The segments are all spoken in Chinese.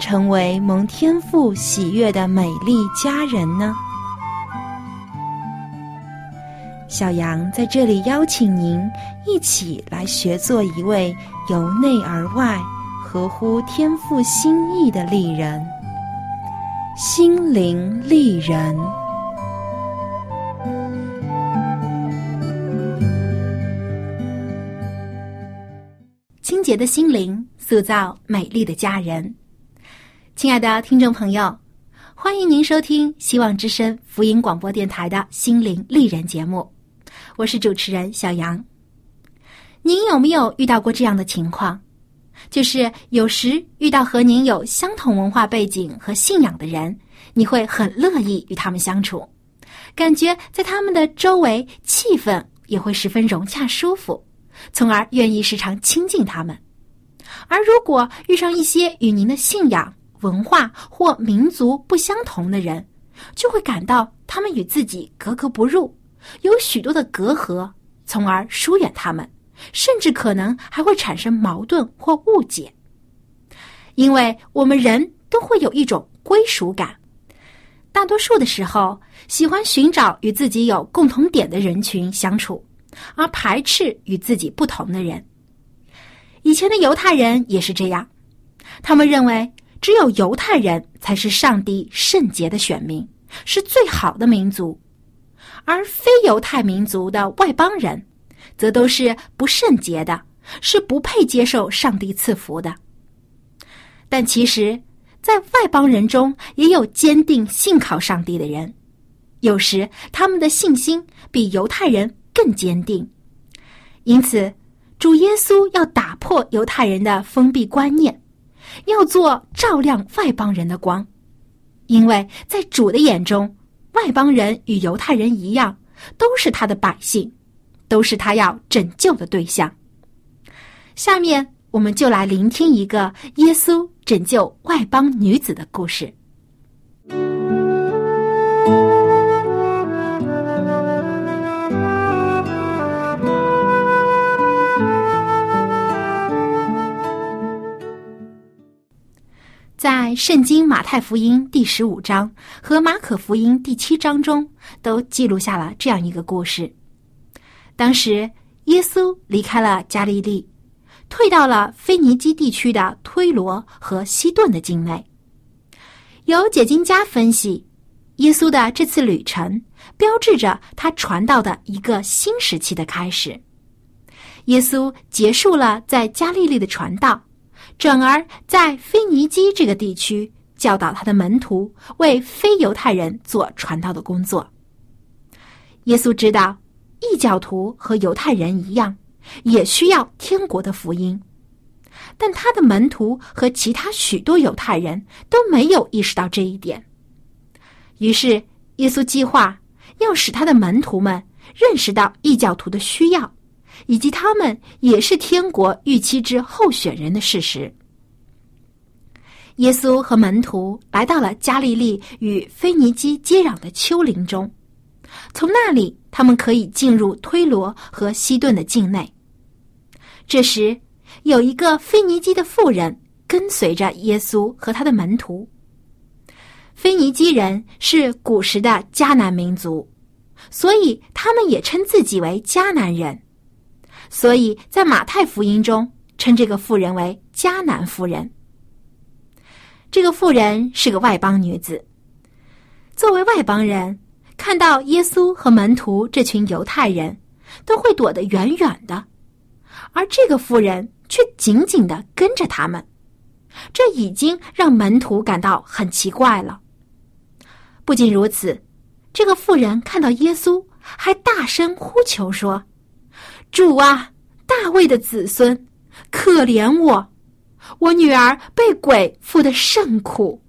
成为蒙天赋喜悦的美丽佳人呢？小杨在这里邀请您一起来学做一位由内而外、合乎天赋心意的丽人——心灵丽人。清洁的心灵塑造美丽的家人。亲爱的听众朋友，欢迎您收听希望之声福音广播电台的心灵丽人节目，我是主持人小杨。您有没有遇到过这样的情况？就是有时遇到和您有相同文化背景和信仰的人，你会很乐意与他们相处，感觉在他们的周围气氛也会十分融洽舒服。从而愿意时常亲近他们，而如果遇上一些与您的信仰、文化或民族不相同的人，就会感到他们与自己格格不入，有许多的隔阂，从而疏远他们，甚至可能还会产生矛盾或误解。因为我们人都会有一种归属感，大多数的时候喜欢寻找与自己有共同点的人群相处。而排斥与自己不同的人。以前的犹太人也是这样，他们认为只有犹太人才是上帝圣洁的选民，是最好的民族，而非犹太民族的外邦人，则都是不圣洁的，是不配接受上帝赐福的。但其实，在外邦人中也有坚定信靠上帝的人，有时他们的信心比犹太人。更坚定，因此，主耶稣要打破犹太人的封闭观念，要做照亮外邦人的光，因为在主的眼中，外邦人与犹太人一样，都是他的百姓，都是他要拯救的对象。下面，我们就来聆听一个耶稣拯救外邦女子的故事。在圣经马太福音第十五章和马可福音第七章中，都记录下了这样一个故事。当时，耶稣离开了加利利，退到了腓尼基地区的推罗和西顿的境内。有解经家分析，耶稣的这次旅程标志着他传道的一个新时期的开始。耶稣结束了在加利利的传道。转而在腓尼基这个地区教导他的门徒，为非犹太人做传道的工作。耶稣知道异教徒和犹太人一样，也需要天国的福音，但他的门徒和其他许多犹太人都没有意识到这一点。于是，耶稣计划要使他的门徒们认识到异教徒的需要。以及他们也是天国预期之候选人的事实。耶稣和门徒来到了加利利与腓尼基接壤的丘陵中，从那里他们可以进入推罗和西顿的境内。这时，有一个腓尼基的妇人跟随着耶稣和他的门徒。腓尼基人是古时的迦南民族，所以他们也称自己为迦南人。所以在马太福音中称这个妇人为迦南妇人。这个妇人是个外邦女子。作为外邦人，看到耶稣和门徒这群犹太人，都会躲得远远的，而这个妇人却紧紧的跟着他们，这已经让门徒感到很奇怪了。不仅如此，这个妇人看到耶稣，还大声呼求说：“主啊，大卫的子孙，可怜我，我女儿被鬼附的甚苦。”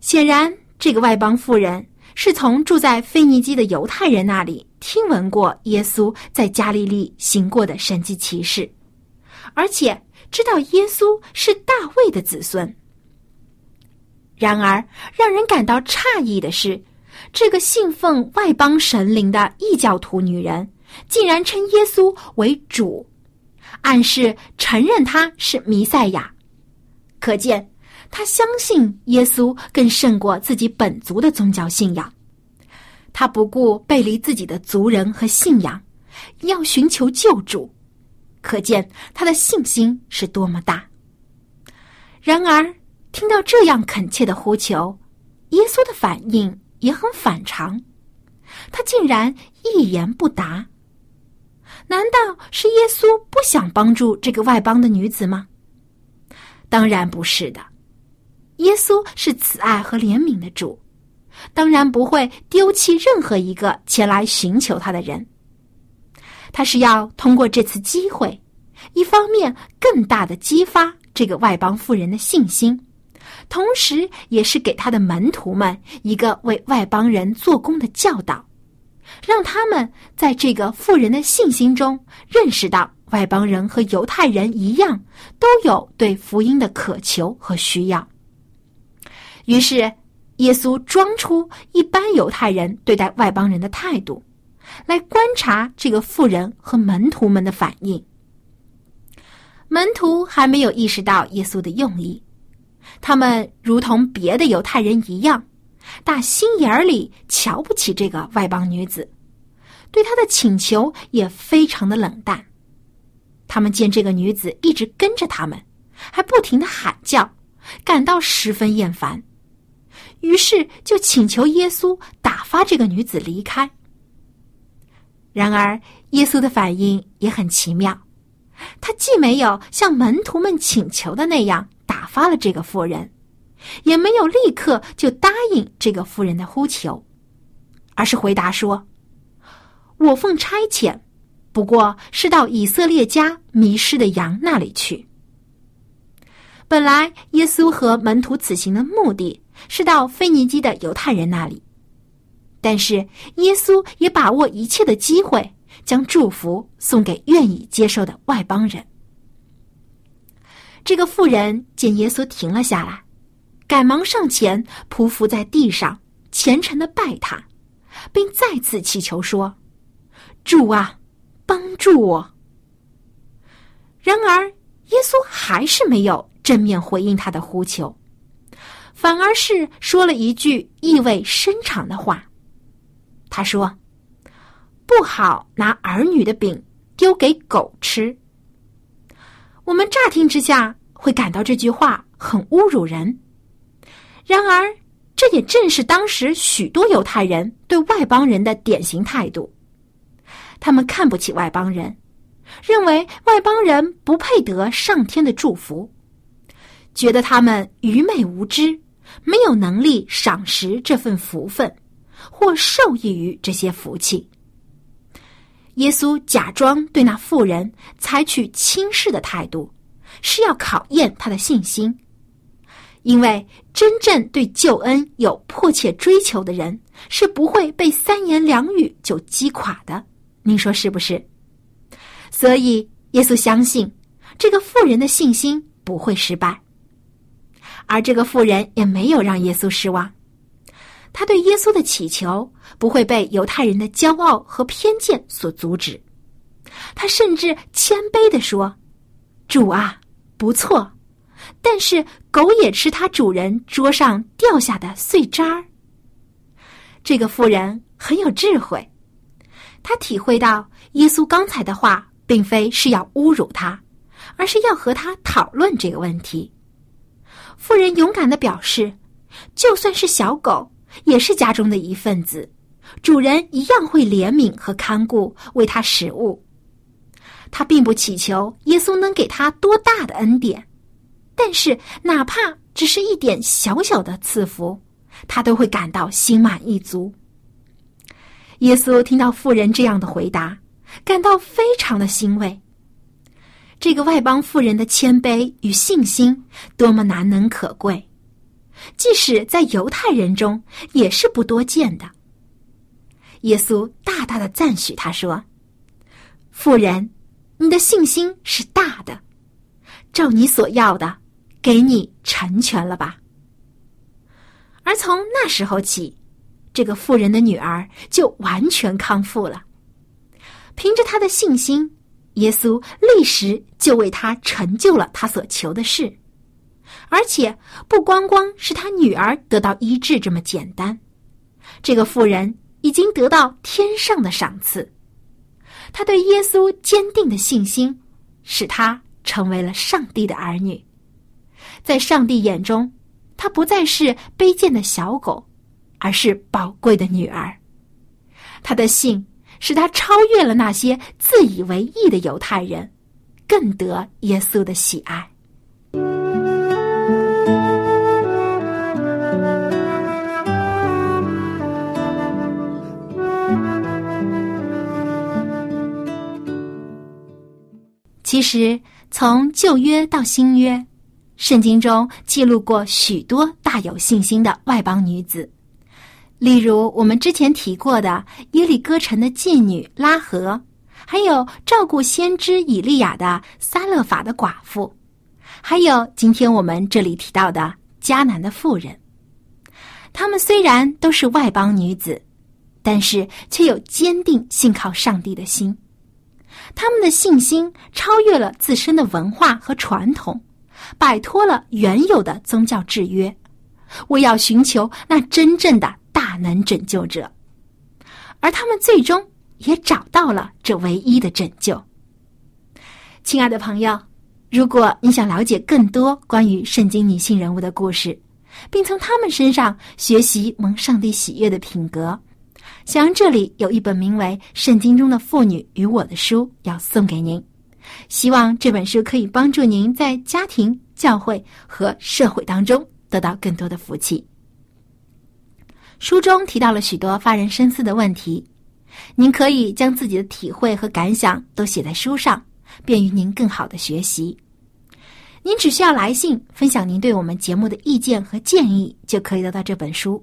显然，这个外邦妇人是从住在腓尼基的犹太人那里听闻过耶稣在加利利行过的神迹奇事，而且知道耶稣是大卫的子孙。然而，让人感到诧异的是，这个信奉外邦神灵的异教徒女人，竟然称耶稣为主，暗示承认他是弥赛亚。可见，他相信耶稣更胜过自己本族的宗教信仰。他不顾背离自己的族人和信仰，要寻求救主。可见他的信心是多么大。然而，听到这样恳切的呼求，耶稣的反应也很反常，他竟然一言不答。难道是耶稣不想帮助这个外邦的女子吗？当然不是的，耶稣是慈爱和怜悯的主，当然不会丢弃任何一个前来寻求他的人。他是要通过这次机会，一方面更大的激发这个外邦妇人的信心。同时，也是给他的门徒们一个为外邦人做工的教导，让他们在这个富人的信心中认识到，外邦人和犹太人一样，都有对福音的渴求和需要。于是，耶稣装出一般犹太人对待外邦人的态度，来观察这个富人和门徒们的反应。门徒还没有意识到耶稣的用意。他们如同别的犹太人一样，打心眼儿里瞧不起这个外邦女子，对她的请求也非常的冷淡。他们见这个女子一直跟着他们，还不停的喊叫，感到十分厌烦，于是就请求耶稣打发这个女子离开。然而，耶稣的反应也很奇妙，他既没有像门徒们请求的那样。打发了这个妇人，也没有立刻就答应这个妇人的呼求，而是回答说：“我奉差遣，不过是到以色列家迷失的羊那里去。”本来耶稣和门徒此行的目的是到腓尼基的犹太人那里，但是耶稣也把握一切的机会，将祝福送给愿意接受的外邦人。这个妇人见耶稣停了下来，赶忙上前匍匐在地上，虔诚的拜他，并再次祈求说：“主啊，帮助我。”然而，耶稣还是没有正面回应他的呼求，反而是说了一句意味深长的话。他说：“不好拿儿女的饼丢给狗吃。”我们乍听之下会感到这句话很侮辱人，然而这也正是当时许多犹太人对外邦人的典型态度。他们看不起外邦人，认为外邦人不配得上天的祝福，觉得他们愚昧无知，没有能力赏识这份福分，或受益于这些福气。耶稣假装对那妇人采取轻视的态度，是要考验他的信心。因为真正对救恩有迫切追求的人，是不会被三言两语就击垮的。您说是不是？所以耶稣相信这个妇人的信心不会失败，而这个妇人也没有让耶稣失望。他对耶稣的祈求不会被犹太人的骄傲和偏见所阻止，他甚至谦卑的说：“主啊，不错，但是狗也吃它主人桌上掉下的碎渣儿。”这个妇人很有智慧，她体会到耶稣刚才的话并非是要侮辱他，而是要和他讨论这个问题。妇人勇敢的表示：“就算是小狗。”也是家中的一份子，主人一样会怜悯和看顾，为他食物。他并不祈求耶稣能给他多大的恩典，但是哪怕只是一点小小的赐福，他都会感到心满意足。耶稣听到妇人这样的回答，感到非常的欣慰。这个外邦妇人的谦卑与信心多么难能可贵，即使在犹太人中也是不多见的。耶稣大大的赞许他说：“妇人，你的信心是大的，照你所要的，给你成全了吧。”而从那时候起，这个妇人的女儿就完全康复了。凭着她的信心。耶稣立时就为他成就了他所求的事，而且不光光是他女儿得到医治这么简单，这个妇人已经得到天上的赏赐。他对耶稣坚定的信心，使他成为了上帝的儿女，在上帝眼中，他不再是卑贱的小狗，而是宝贵的女儿。他的信。使他超越了那些自以为意的犹太人，更得耶稣的喜爱。其实，从旧约到新约，圣经中记录过许多大有信心的外邦女子。例如，我们之前提过的耶利哥城的妓女拉合，还有照顾先知以利亚的撒勒法的寡妇，还有今天我们这里提到的迦南的妇人。她们虽然都是外邦女子，但是却有坚定信靠上帝的心。他们的信心超越了自身的文化和传统，摆脱了原有的宗教制约，我要寻求那真正的。大能拯救者，而他们最终也找到了这唯一的拯救。亲爱的朋友，如果你想了解更多关于圣经女性人物的故事，并从他们身上学习蒙上帝喜悦的品格，小杨这里有一本名为《圣经中的妇女与我》的书要送给您。希望这本书可以帮助您在家庭、教会和社会当中得到更多的福气。书中提到了许多发人深思的问题，您可以将自己的体会和感想都写在书上，便于您更好的学习。您只需要来信分享您对我们节目的意见和建议，就可以得到这本书。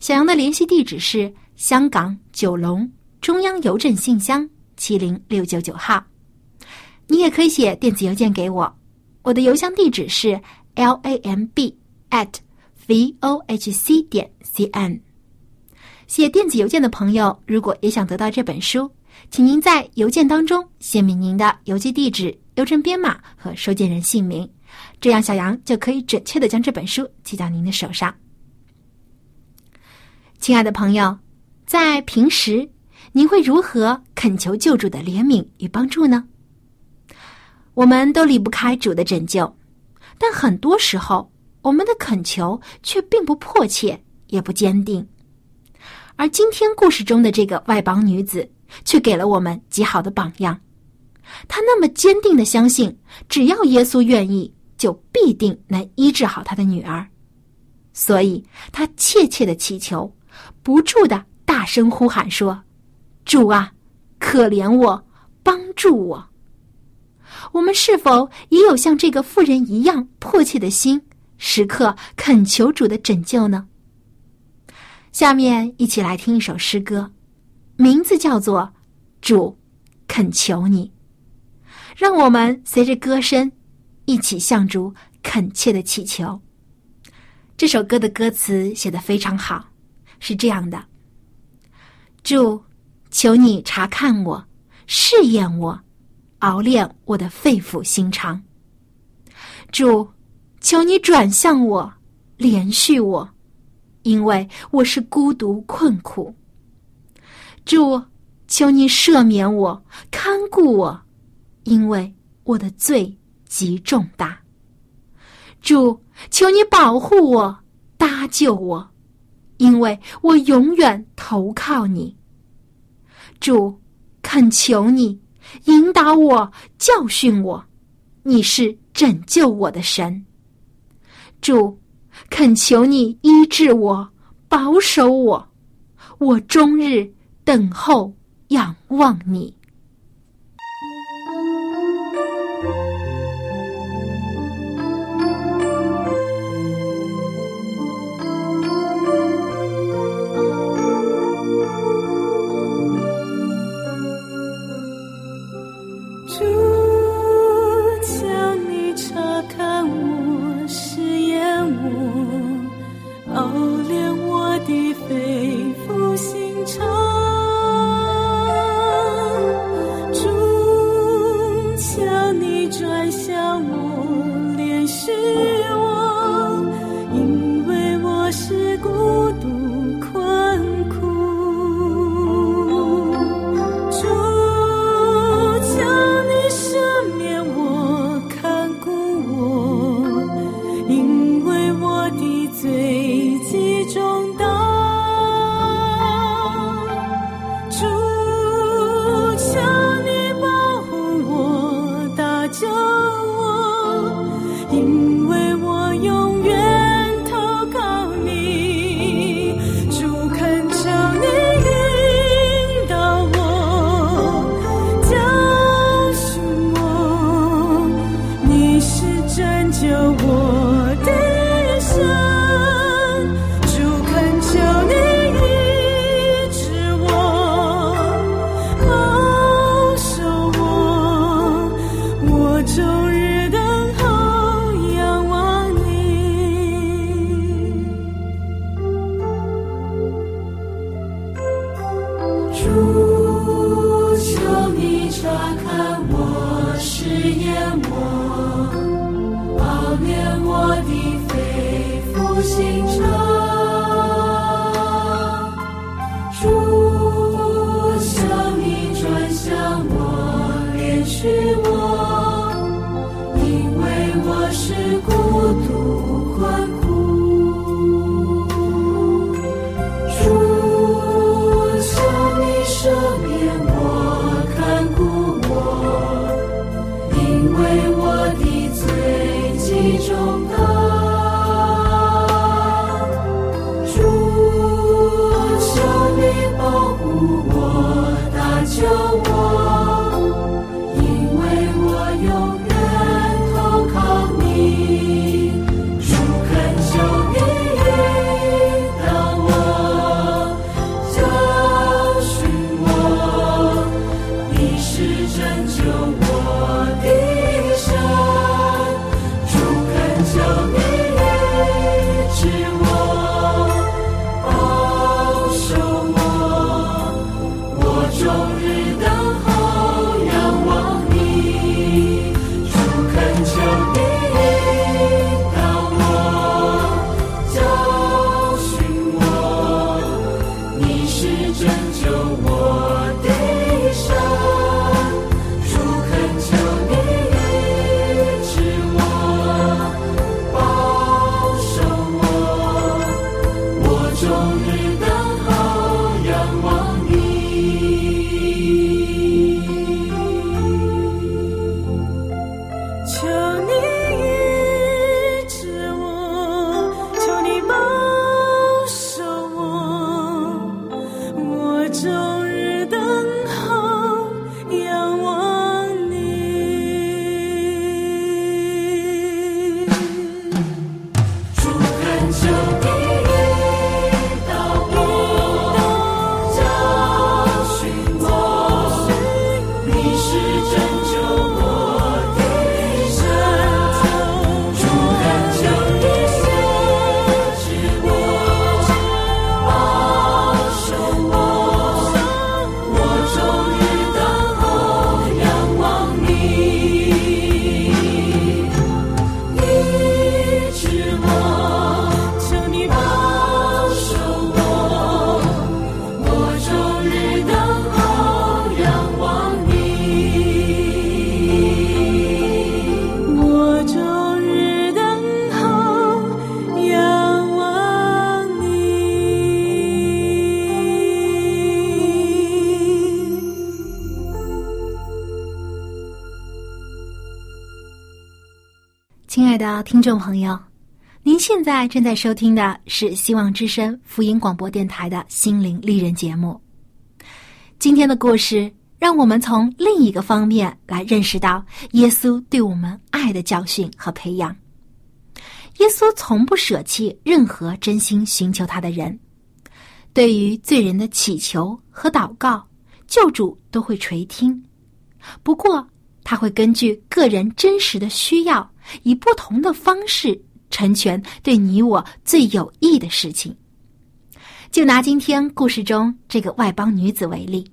小杨的联系地址是香港九龙中央邮政信箱七零六九九号。你也可以写电子邮件给我，我的邮箱地址是 l a m b at v o h c 点。cn 写电子邮件的朋友，如果也想得到这本书，请您在邮件当中写明您的邮寄地址、邮政编码和收件人姓名，这样小杨就可以准确的将这本书寄到您的手上。亲爱的朋友，在平时您会如何恳求救主的怜悯与帮助呢？我们都离不开主的拯救，但很多时候我们的恳求却并不迫切。也不坚定，而今天故事中的这个外邦女子却给了我们极好的榜样。她那么坚定的相信，只要耶稣愿意，就必定能医治好她的女儿。所以，她切切的祈求，不住的大声呼喊说：“主啊，可怜我，帮助我！”我们是否也有像这个妇人一样迫切的心，时刻恳求主的拯救呢？下面一起来听一首诗歌，名字叫做《主恳求你》，让我们随着歌声一起向主恳切的祈求。这首歌的歌词写得非常好，是这样的：主，求你查看我，试验我，熬炼我的肺腑心肠。主，求你转向我，连续我，因为我是孤独困苦。主，求你赦免我，看顾我，因为我的罪极重大。主，求你保护我，搭救我，因为我永远投靠你。主，恳求你。引导我教训我你是拯救我的神。主恳求你医治我保守我我终日等候仰望你。的肺腑心肠。是拯救。听众朋友，您现在正在收听的是希望之声福音广播电台的心灵丽人节目。今天的故事让我们从另一个方面来认识到耶稣对我们爱的教训和培养。耶稣从不舍弃任何真心寻求他的人，对于罪人的祈求和祷告，救主都会垂听。不过，他会根据个人真实的需要。以不同的方式成全对你我最有益的事情。就拿今天故事中这个外邦女子为例，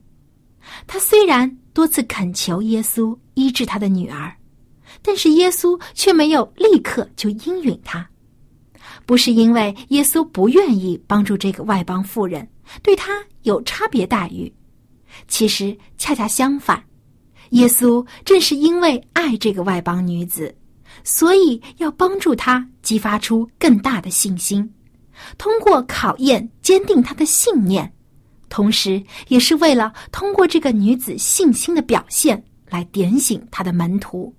她虽然多次恳求耶稣医治她的女儿，但是耶稣却没有立刻就应允她。不是因为耶稣不愿意帮助这个外邦妇人，对她有差别待遇。其实恰恰相反，耶稣正是因为爱这个外邦女子。所以要帮助他激发出更大的信心，通过考验坚定他的信念，同时也是为了通过这个女子信心的表现来点醒他的门徒。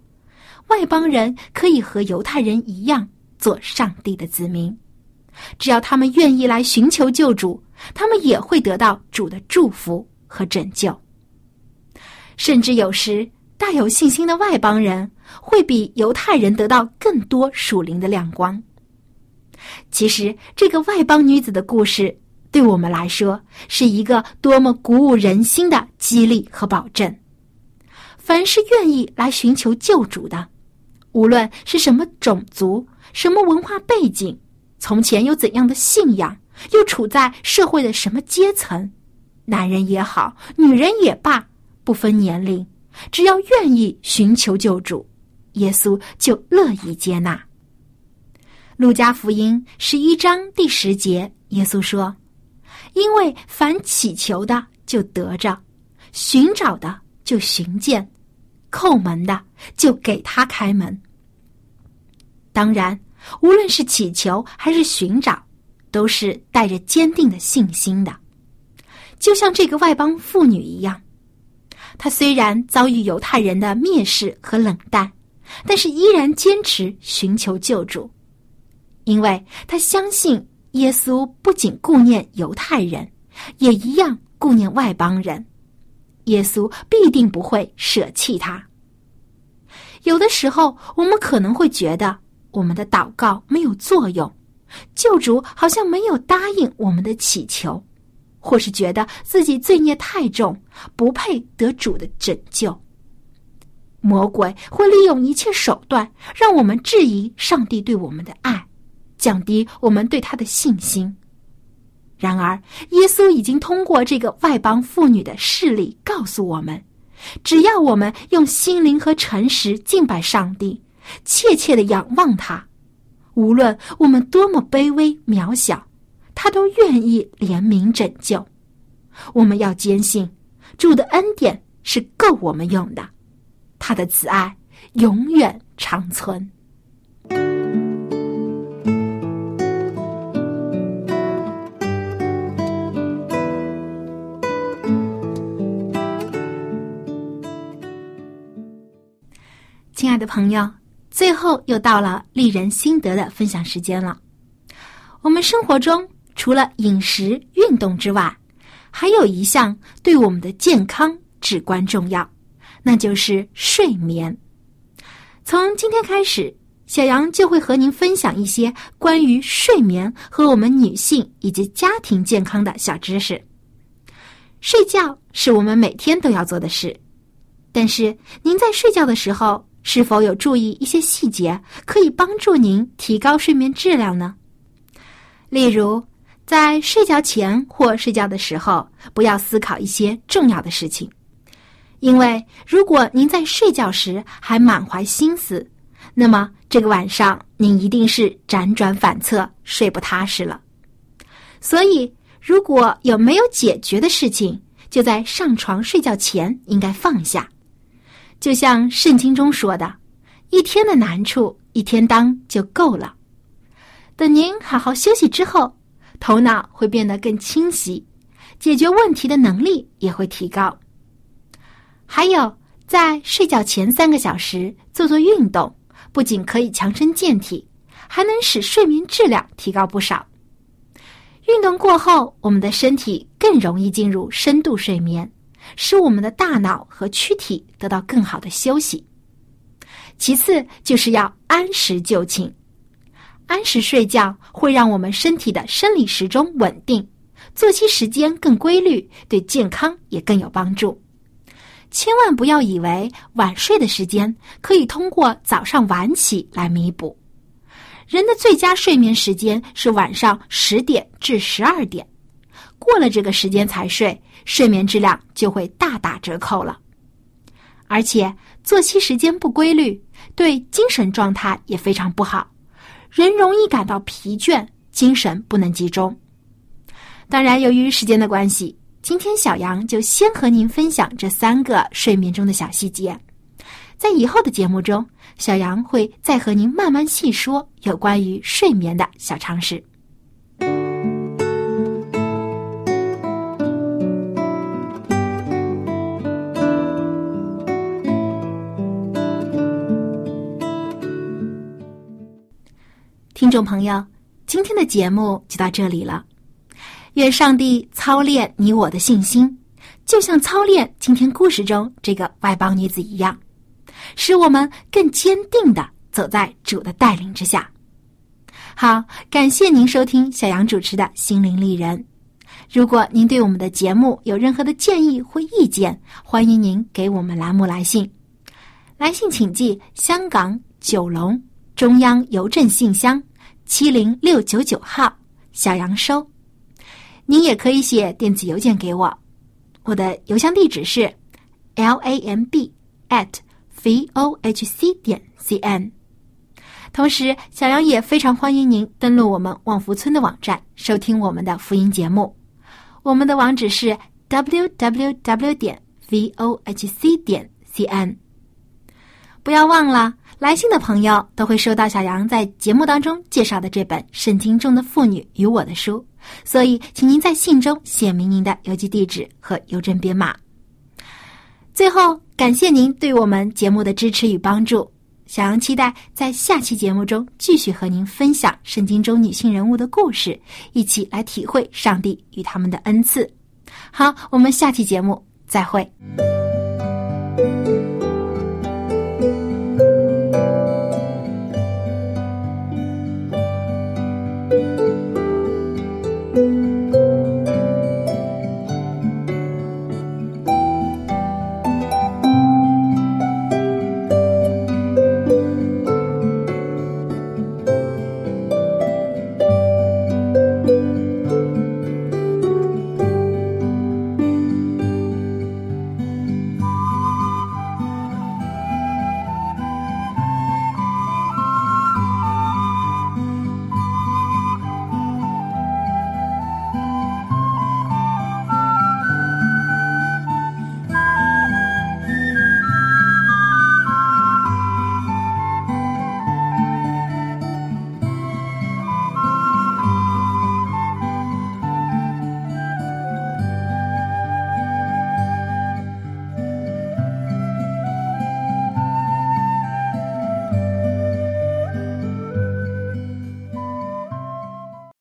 外邦人可以和犹太人一样做上帝的子民，只要他们愿意来寻求救主，他们也会得到主的祝福和拯救。甚至有时。大有信心的外邦人会比犹太人得到更多属灵的亮光。其实，这个外邦女子的故事对我们来说是一个多么鼓舞人心的激励和保证。凡是愿意来寻求救主的，无论是什么种族、什么文化背景，从前有怎样的信仰，又处在社会的什么阶层，男人也好，女人也罢，不分年龄。只要愿意寻求救主，耶稣就乐意接纳。路加福音十一章第十节，耶稣说：“因为凡祈求的就得着，寻找的就寻见，叩门的就给他开门。”当然，无论是祈求还是寻找，都是带着坚定的信心的，就像这个外邦妇女一样。他虽然遭遇犹太人的蔑视和冷淡，但是依然坚持寻求救主，因为他相信耶稣不仅顾念犹太人，也一样顾念外邦人。耶稣必定不会舍弃他。有的时候，我们可能会觉得我们的祷告没有作用，救主好像没有答应我们的祈求。或是觉得自己罪孽太重，不配得主的拯救。魔鬼会利用一切手段，让我们质疑上帝对我们的爱，降低我们对他的信心。然而，耶稣已经通过这个外邦妇女的事例告诉我们：只要我们用心灵和诚实敬拜上帝，切切的仰望他，无论我们多么卑微渺小。他都愿意怜悯拯救，我们要坚信主的恩典是够我们用的，他的慈爱永远长存。亲爱的朋友，最后又到了丽人心得的分享时间了。我们生活中。除了饮食、运动之外，还有一项对我们的健康至关重要，那就是睡眠。从今天开始，小杨就会和您分享一些关于睡眠和我们女性以及家庭健康的小知识。睡觉是我们每天都要做的事，但是您在睡觉的时候是否有注意一些细节，可以帮助您提高睡眠质量呢？例如。在睡觉前或睡觉的时候，不要思考一些重要的事情，因为如果您在睡觉时还满怀心思，那么这个晚上您一定是辗转反侧，睡不踏实了。所以，如果有没有解决的事情，就在上床睡觉前应该放下。就像圣经中说的：“一天的难处，一天当就够了。”等您好好休息之后。头脑会变得更清晰，解决问题的能力也会提高。还有，在睡觉前三个小时做做运动，不仅可以强身健体，还能使睡眠质量提高不少。运动过后，我们的身体更容易进入深度睡眠，使我们的大脑和躯体得到更好的休息。其次，就是要按时就寝。按时睡觉会让我们身体的生理时钟稳定，作息时间更规律，对健康也更有帮助。千万不要以为晚睡的时间可以通过早上晚起来弥补。人的最佳睡眠时间是晚上十点至十二点，过了这个时间才睡，睡眠质量就会大打折扣了。而且作息时间不规律，对精神状态也非常不好。人容易感到疲倦，精神不能集中。当然，由于时间的关系，今天小杨就先和您分享这三个睡眠中的小细节。在以后的节目中，小杨会再和您慢慢细说有关于睡眠的小常识。众朋友，今天的节目就到这里了。愿上帝操练你我的信心，就像操练今天故事中这个外邦女子一样，使我们更坚定的走在主的带领之下。好，感谢您收听小杨主持的心灵丽人。如果您对我们的节目有任何的建议或意见，欢迎您给我们栏目来信。来信请寄香港九龙。中央邮政信箱七零六九九号，小杨收。您也可以写电子邮件给我，我的邮箱地址是 l a m b at v o h c 点 c n。同时，小杨也非常欢迎您登录我们望福村的网站，收听我们的福音节目。我们的网址是 w w w 点 v o h c 点 c n。不要忘了。来信的朋友都会收到小杨在节目当中介绍的这本《圣经中的妇女与我的书》，所以请您在信中写明您的邮寄地址和邮政编码。最后，感谢您对我们节目的支持与帮助。小杨期待在下期节目中继续和您分享圣经中女性人物的故事，一起来体会上帝与他们的恩赐。好，我们下期节目再会。